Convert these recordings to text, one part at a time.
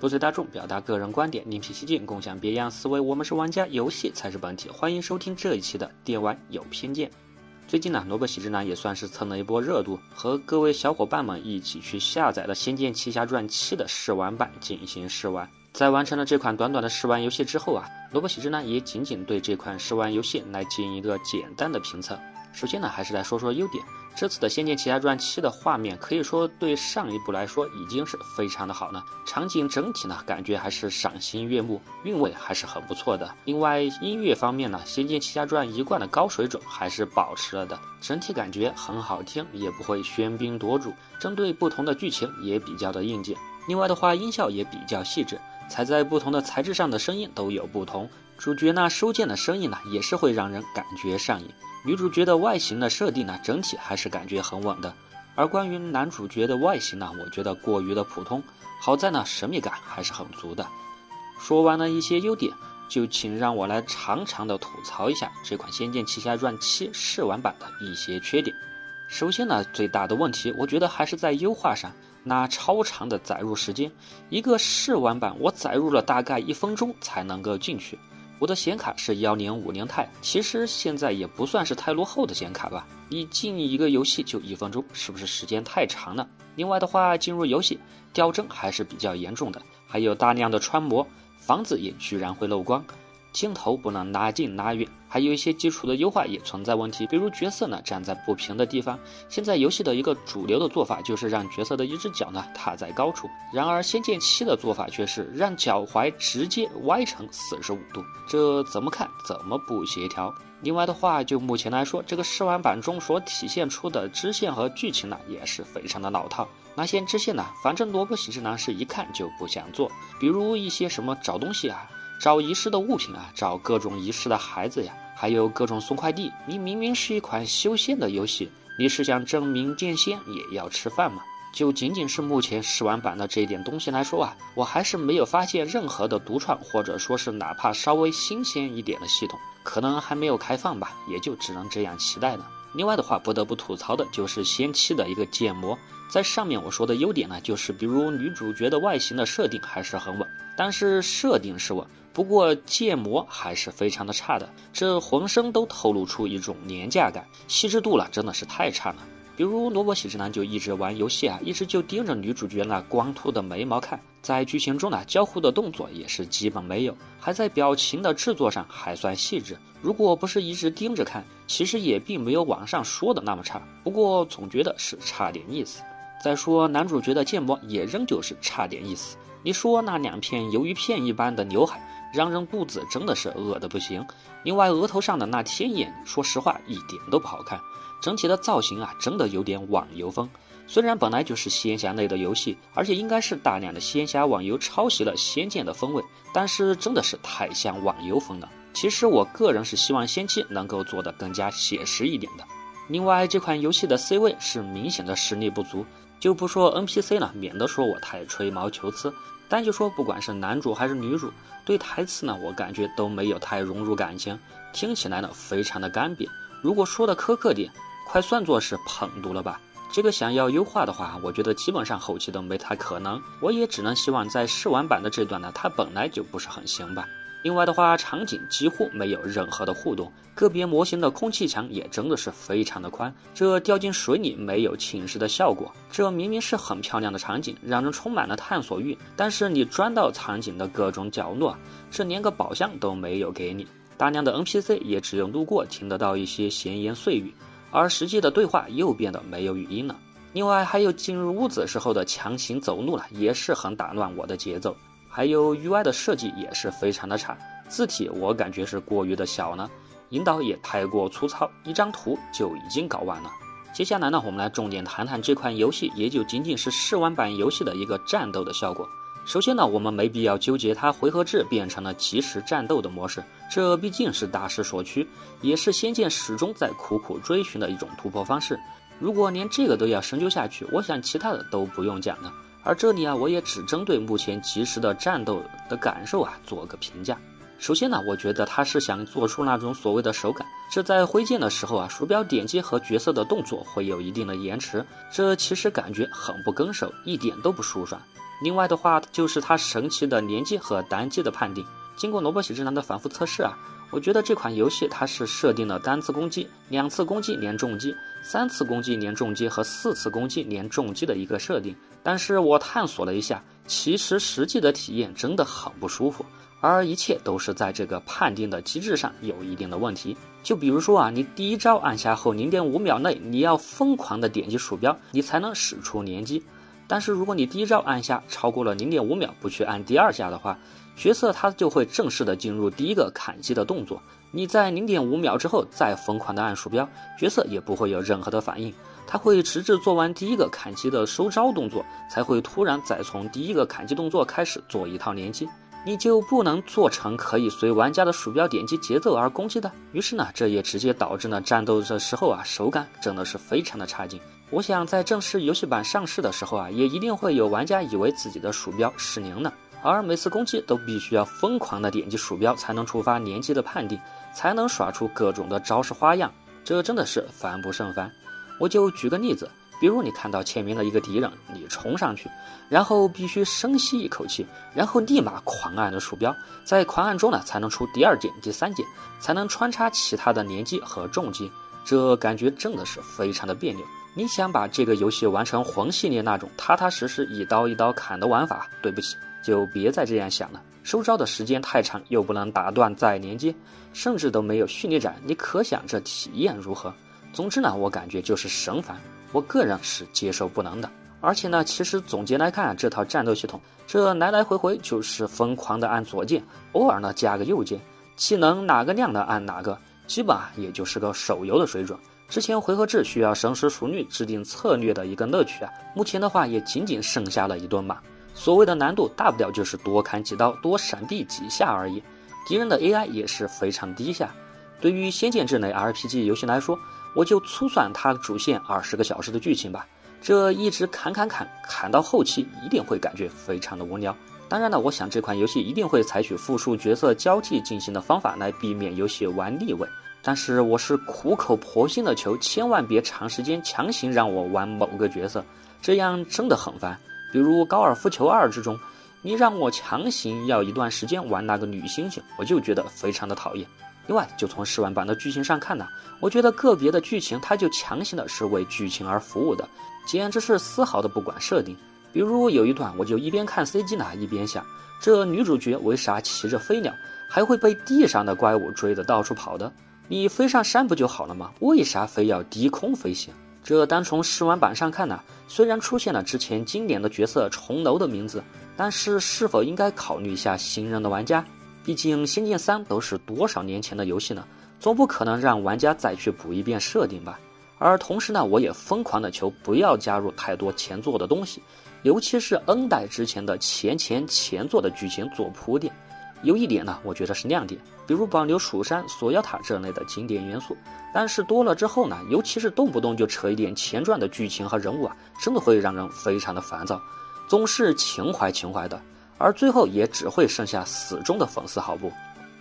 不随大众，表达个人观点，另辟蹊径，共享别样思维。我们是玩家，游戏才是本体。欢迎收听这一期的电玩有偏见。最近呢，萝卜喜之男也算是蹭了一波热度，和各位小伙伴们一起去下载了《仙剑奇侠传七》的试玩版进行试玩。在完成了这款短短的试玩游戏之后啊，萝卜喜之男也仅仅对这款试玩游戏来进行一个简单的评测。首先呢，还是来说说优点。这次的《仙剑奇侠传七》的画面可以说对上一部来说已经是非常的好了，场景整体呢感觉还是赏心悦目，韵味还是很不错的。另外音乐方面呢，《仙剑奇侠传》一贯的高水准还是保持了的，整体感觉很好听，也不会喧宾夺主，针对不同的剧情也比较的应景。另外的话，音效也比较细致，踩在不同的材质上的声音都有不同，主角那收剑的声音呢也是会让人感觉上瘾。女主角的外形的设定呢，整体还是感觉很稳的。而关于男主角的外形呢，我觉得过于的普通。好在呢，神秘感还是很足的。说完了一些优点，就请让我来长长的吐槽一下这款《仙剑奇侠传七》试玩版的一些缺点。首先呢，最大的问题，我觉得还是在优化上。那超长的载入时间，一个试玩版我载入了大概一分钟才能够进去。我的显卡是幺零五零钛，其实现在也不算是太落后的显卡吧。你进一个游戏就一分钟，是不是时间太长了？另外的话，进入游戏掉帧还是比较严重的，还有大量的穿模，房子也居然会漏光。镜头不能拉近拉远，还有一些基础的优化也存在问题，比如角色呢站在不平的地方。现在游戏的一个主流的做法就是让角色的一只脚呢踏在高处，然而《仙剑七》的做法却是让脚踝直接歪成四十五度，这怎么看怎么不协调。另外的话，就目前来说，这个试玩版中所体现出的支线和剧情呢也是非常的老套。那些支线呢，反正萝卜喜之郎是一看就不想做，比如一些什么找东西啊。找遗失的物品啊，找各种遗失的孩子呀，还有各种送快递。你明明是一款修仙的游戏，你是想证明剑仙也要吃饭吗？就仅仅是目前试玩版的这一点东西来说啊，我还是没有发现任何的独创，或者说是哪怕稍微新鲜一点的系统，可能还没有开放吧，也就只能这样期待了。另外的话，不得不吐槽的就是仙七的一个建模，在上面我说的优点呢，就是比如女主角的外形的设定还是很稳，但是设定是稳。不过建模还是非常的差的，这浑身都透露出一种廉价感，细致度了真的是太差了。比如萝卜喜之男就一直玩游戏啊，一直就盯着女主角那光秃的眉毛看，在剧情中呢，交互的动作也是基本没有，还在表情的制作上还算细致。如果不是一直盯着看，其实也并没有网上说的那么差。不过总觉得是差点意思。再说男主角的建模也仍旧是差点意思。你说那两片鱿鱼片一般的刘海。让人肚子真的是饿得不行。另外，额头上的那天眼，说实话一点都不好看。整体的造型啊，真的有点网游风。虽然本来就是仙侠类的游戏，而且应该是大量的仙侠网游抄袭了仙剑的风味，但是真的是太像网游风了。其实我个人是希望仙七能够做得更加写实一点的。另外，这款游戏的 C 位是明显的实力不足，就不说 NPC 了，免得说我太吹毛求疵。单就说，不管是男主还是女主，对台词呢，我感觉都没有太融入感情，听起来呢非常的干瘪。如果说的苛刻点，快算作是捧读了吧。这个想要优化的话，我觉得基本上后期都没太可能。我也只能希望在试玩版的这段呢，它本来就不是很行吧。另外的话，场景几乎没有任何的互动，个别模型的空气墙也真的是非常的宽，这掉进水里没有侵蚀的效果。这明明是很漂亮的场景，让人充满了探索欲，但是你钻到场景的各种角落，这连个宝箱都没有给你。大量的 NPC 也只有路过听得到一些闲言碎语，而实际的对话又变得没有语音了。另外还有进入屋子时候的强行走路了，也是很打乱我的节奏。还有 UI 的设计也是非常的差，字体我感觉是过于的小呢，引导也太过粗糙，一张图就已经搞完了。接下来呢，我们来重点谈谈这款游戏，也就仅仅是试玩版游戏的一个战斗的效果。首先呢，我们没必要纠结它回合制变成了即时战斗的模式，这毕竟是大势所趋，也是仙剑始终在苦苦追寻的一种突破方式。如果连这个都要深究下去，我想其他的都不用讲了。而这里啊，我也只针对目前即时的战斗的感受啊做个评价。首先呢，我觉得他是想做出那种所谓的手感，这在挥剑的时候啊，鼠标点击和角色的动作会有一定的延迟，这其实感觉很不跟手，一点都不舒爽。另外的话，就是它神奇的连击和单击的判定。经过萝卜喜之男的反复测试啊，我觉得这款游戏它是设定了单次攻击、两次攻击连重击、三次攻击连重击和四次攻击连重击的一个设定。但是我探索了一下，其实实际的体验真的很不舒服。而一切都是在这个判定的机制上有一定的问题。就比如说啊，你第一招按下后零点五秒内，你要疯狂的点击鼠标，你才能使出连击。但是如果你第一招按下超过了零点五秒，不去按第二下的话，角色他就会正式的进入第一个砍击的动作。你在零点五秒之后再疯狂的按鼠标，角色也不会有任何的反应，他会直至做完第一个砍击的收招动作，才会突然再从第一个砍击动作开始做一套连击。你就不能做成可以随玩家的鼠标点击节奏而攻击的。于是呢，这也直接导致呢战斗的时候啊，手感真的是非常的差劲。我想在正式游戏版上市的时候啊，也一定会有玩家以为自己的鼠标失灵了，而每次攻击都必须要疯狂的点击鼠标才能触发连击的判定，才能耍出各种的招式花样，这真的是烦不胜烦。我就举个例子。比如你看到前面的一个敌人，你冲上去，然后必须深吸一口气，然后立马狂按着鼠标，在狂按中呢才能出第二键、第三键，才能穿插其他的连击和重击，这感觉真的是非常的别扭。你想把这个游戏玩成魂系列那种踏踏实实一刀一刀砍的玩法，对不起，就别再这样想了。收招的时间太长，又不能打断再连接，甚至都没有蓄力斩，你可想这体验如何？总之呢，我感觉就是神烦。我个人是接受不能的，而且呢，其实总结来看，这套战斗系统，这来来回回就是疯狂的按左键，偶尔呢加个右键，技能哪个亮的按哪个，基本啊也就是个手游的水准。之前回合制需要深思熟虑制定策略的一个乐趣啊，目前的话也仅仅剩下了一顿马。所谓的难度，大不了就是多砍几刀，多闪避几下而已。敌人的 AI 也是非常低下。对于仙剑这类 RPG 游戏来说，我就粗算它主线二十个小时的剧情吧，这一直砍砍砍砍到后期，一定会感觉非常的无聊。当然了，我想这款游戏一定会采取复数角色交替进行的方法来避免游戏玩腻味。但是我是苦口婆心的求，千万别长时间强行让我玩某个角色，这样真的很烦。比如高尔夫球二之中，你让我强行要一段时间玩那个女猩猩，我就觉得非常的讨厌。另外，就从试玩版的剧情上看呢，我觉得个别的剧情它就强行的是为剧情而服务的，简直是丝毫的不管设定。比如有一段，我就一边看 CG 呢，一边想，这女主角为啥骑着飞鸟，还会被地上的怪物追得到处跑的？你飞上山不就好了吗？为啥非要低空飞行？这单从试玩版上看呢，虽然出现了之前经典的角色重楼的名字，但是是否应该考虑一下新人的玩家？毕竟《仙剑三》都是多少年前的游戏呢，总不可能让玩家再去补一遍设定吧。而同时呢，我也疯狂的求不要加入太多前作的东西，尤其是 N 代之前的前前前作的剧情做铺垫。有一点呢，我觉得是亮点，比如保留蜀山、锁妖塔这类的经典元素。但是多了之后呢，尤其是动不动就扯一点前传的剧情和人物啊，真的会让人非常的烦躁，总是情怀情怀的。而最后也只会剩下死忠的粉丝好不？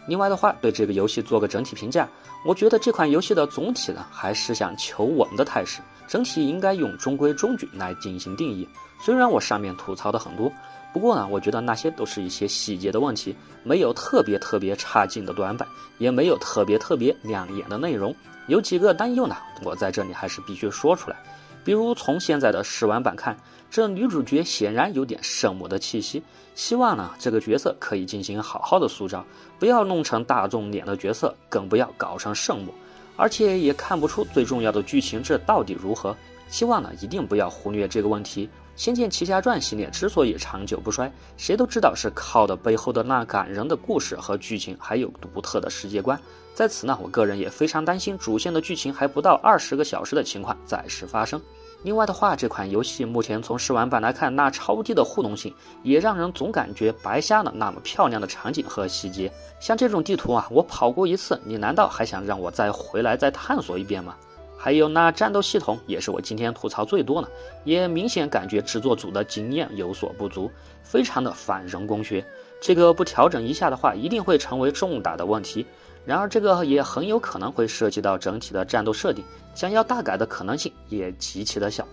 另外的话，对这个游戏做个整体评价，我觉得这款游戏的总体呢还是想求稳的态势，整体应该用中规中矩来进行定义。虽然我上面吐槽的很多，不过呢，我觉得那些都是一些细节的问题，没有特别特别差劲的短板，也没有特别特别亮眼的内容。有几个担忧呢，我在这里还是必须说出来。比如从现在的试玩版看。这女主角显然有点圣母的气息，希望呢这个角色可以进行好好的塑造，不要弄成大众脸的角色，更不要搞成圣母，而且也看不出最重要的剧情这到底如何。希望呢一定不要忽略这个问题。《仙剑奇侠传》系列之所以长久不衰，谁都知道是靠的背后的那感人的故事和剧情，还有独特的世界观。在此呢，我个人也非常担心主线的剧情还不到二十个小时的情况再次发生。另外的话，这款游戏目前从试玩版来看，那超低的互动性也让人总感觉白瞎了那么漂亮的场景和细节。像这种地图啊，我跑过一次，你难道还想让我再回来再探索一遍吗？还有那战斗系统也是我今天吐槽最多的，也明显感觉制作组的经验有所不足，非常的反人工学。这个不调整一下的话，一定会成为重大的问题。然而，这个也很有可能会涉及到整体的战斗设定，想要大改的可能性也极其的小。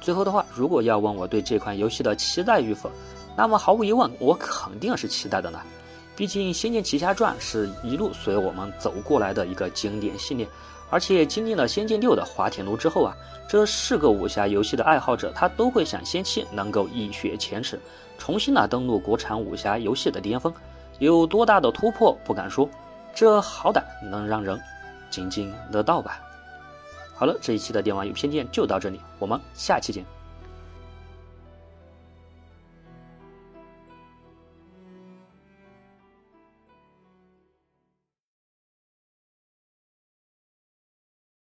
最后的话，如果要问我对这款游戏的期待与否，那么毫无疑问，我肯定是期待的呢。毕竟《仙剑奇侠传》是一路随我们走过来的一个经典系列，而且经历了《仙剑六》的滑铁卢之后啊，这是个武侠游戏的爱好者，他都会想仙气能够一雪前耻，重新的登陆国产武侠游戏的巅峰。有多大的突破不敢说，这好歹能让人津津乐道吧。好了，这一期的电玩有偏见就到这里，我们下期见。